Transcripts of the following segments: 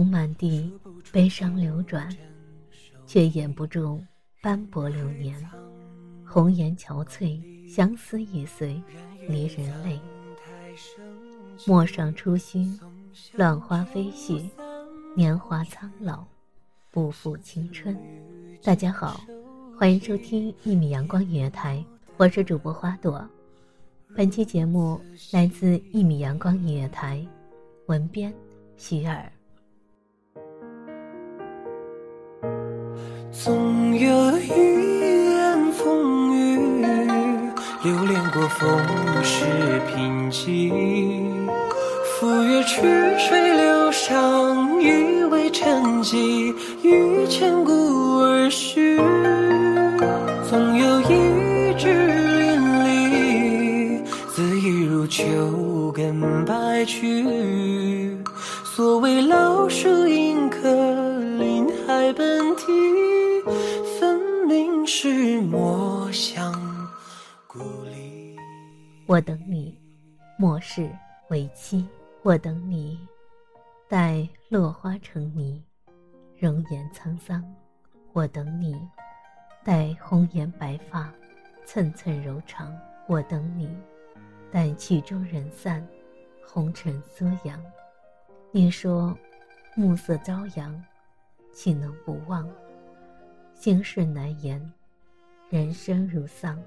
红满地，悲伤流转，却掩不住斑驳流年。红颜憔悴，相思易碎，离人泪。陌上初心，乱花飞絮，年华苍老，不负青春。大家好，欢迎收听一米阳光音乐台，我是主播花朵。本期节目来自一米阳光音乐台，文编徐尔。风世贫瘠。赴约曲水流觞，以为沉寂，欲千古而序。总有一枝淋漓，恣意如秋根白去。所谓老树迎客，林海奔啼，分明是墨香故。我等你，末世为期。我等你，待落花成泥，容颜沧桑。我等你，待红颜白发，寸寸柔肠。我等你，待曲终人散，红尘缩阳。你说，暮色朝阳，岂能不忘？心事难言，人生如丧。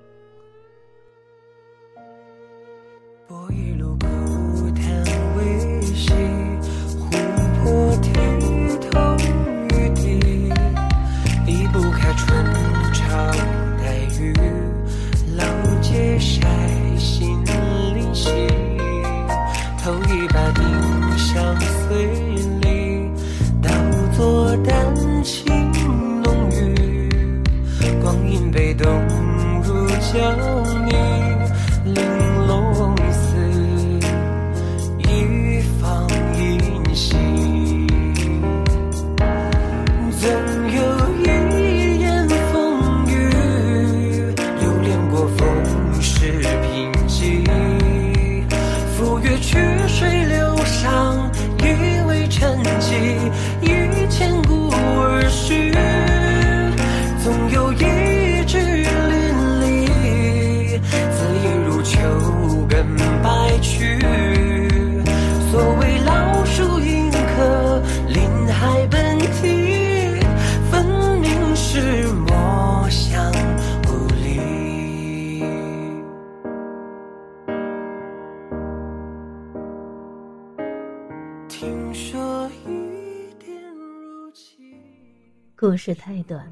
故事太短，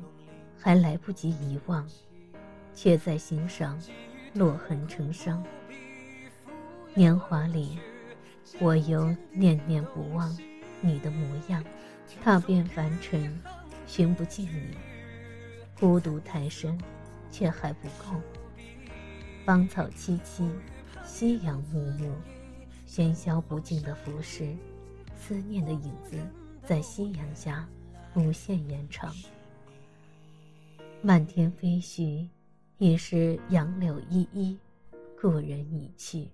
还来不及遗忘，却在心上落痕成伤。年华里，我又念念不忘你的模样，踏遍凡尘，寻不见你。孤独太深，却还不够。芳草萋萋，夕阳暮暮，喧嚣不尽的浮世，思念的影子在夕阳下无限延长。漫天飞絮，已是杨柳依依，故人已去。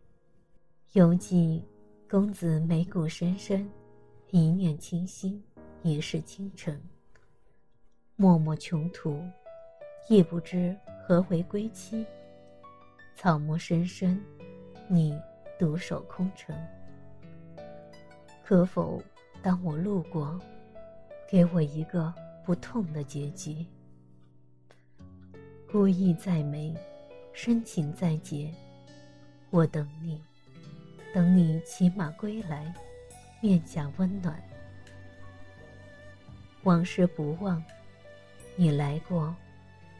犹记公子眉骨深深，一念倾心，一世倾城。默默穷途，亦不知何为归期。草木深深，你独守空城。可否当我路过，给我一个不痛的结局？孤意再美，深情再结，我等你。等你骑马归来，面颊温暖。往事不忘，你来过，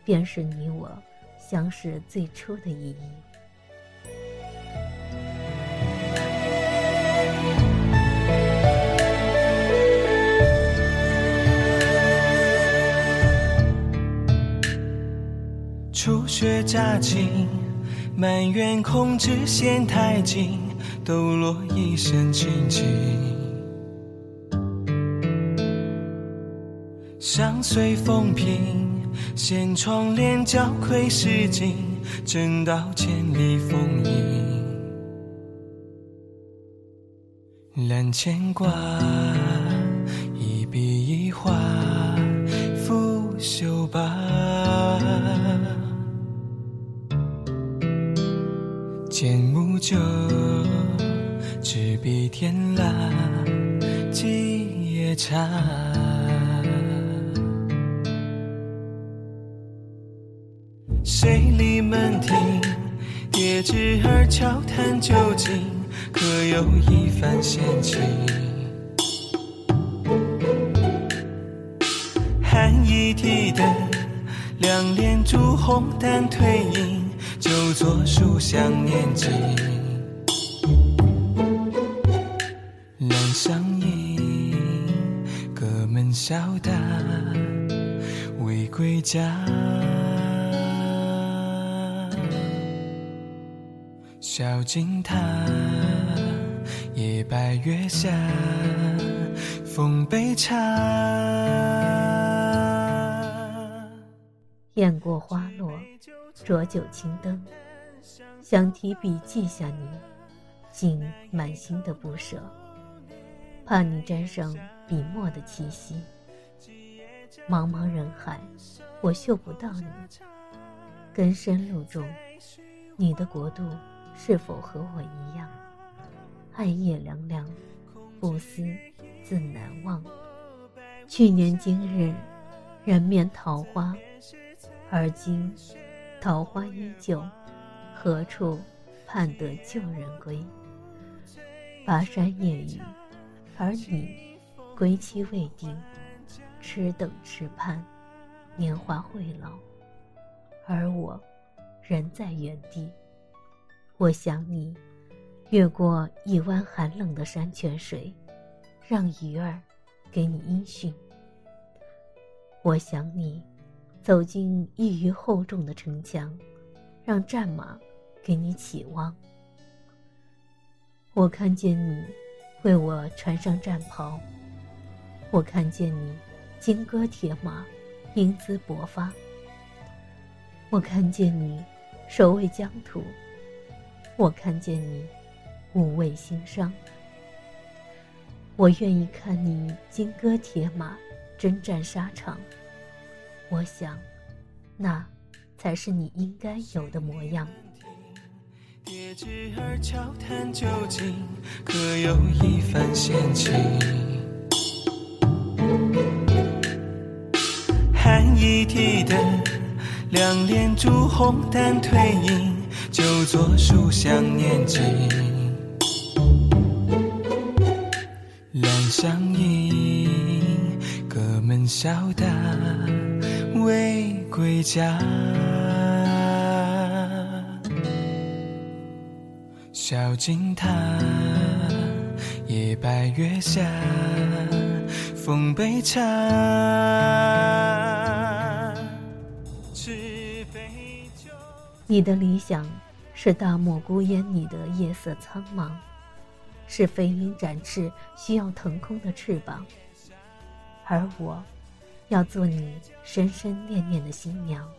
便是你我相识最初的意义。雪乍晴，满园空枝嫌太近。抖落一身清静，相随风平，掀窗帘，交愧诗经，正道千里风影。揽牵挂，酒。执笔天蜡，几夜茶。水里门庭，叠纸儿悄谈究竟，可有一番闲情？寒衣提灯，两帘烛红淡褪影，旧坐书香念经。小大未归家，小径塔，夜白月下，奉杯茶。雁过花落，浊酒青灯，想提笔记下你，竟满心的不舍，怕你沾上笔墨的气息。茫茫人海，我嗅不到你。根深路中，你的国度是否和我一样？暗夜凉凉，不思自难忘。去年今日，人面桃花，而今桃花依旧，何处盼得旧人归？巴山夜雨，而你归期未定。痴等痴盼，年华会老，而我仍在原地。我想你，越过一湾寒冷的山泉水，让鱼儿给你音讯。我想你，走进一隅厚重的城墙，让战马给你起望。我看见你，为我穿上战袍。我看见你。金戈铁马，英姿勃发。我看见你守卫疆土，我看见你无畏心伤。我愿意看你金戈铁马，征战沙场。我想，那才是你应该有的模样。叠纸儿悄谈究竟，可有一番闲情？一提灯，两帘烛红淡褪影，就坐书香念经。两相迎，隔门笑答未归家。小径塔，夜白月下，奉杯茶。你的理想是大漠孤烟里的夜色苍茫，是飞鹰展翅需要腾空的翅膀，而我，要做你深深念念的新娘。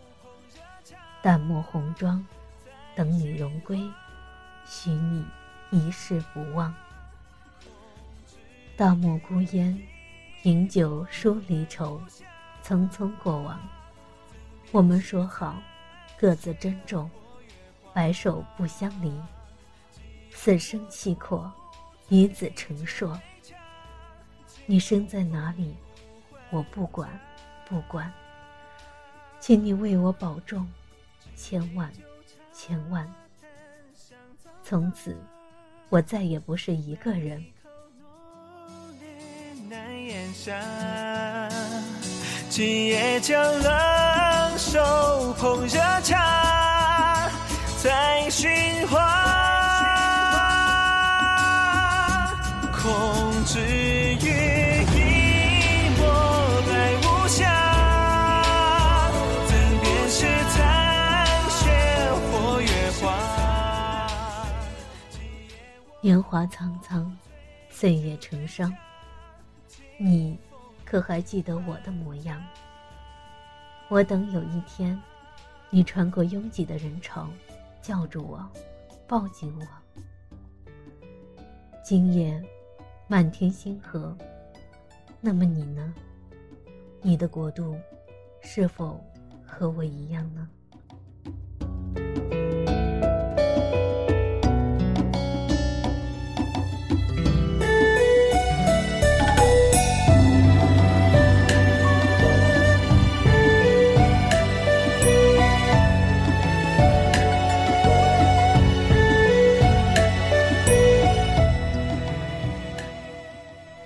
淡漠红妆，等你荣归。许你一世不忘。大漠孤烟，饮酒说离愁，匆匆过往。我们说好，各自珍重，白首不相离。此生契阔，与子成硕。你生在哪里，我不管，不管。请你为我保重，千万，千万。从此，我再也不是一个人。今夜将来手捧热茶，再寻花，空知雨一抹白无瑕，怎辨是残雪或月华？年华苍苍，岁月成伤。你可还记得我的模样？我等有一天，你穿过拥挤的人潮，叫住我，抱紧我。今夜，满天星河。那么你呢？你的国度，是否和我一样呢？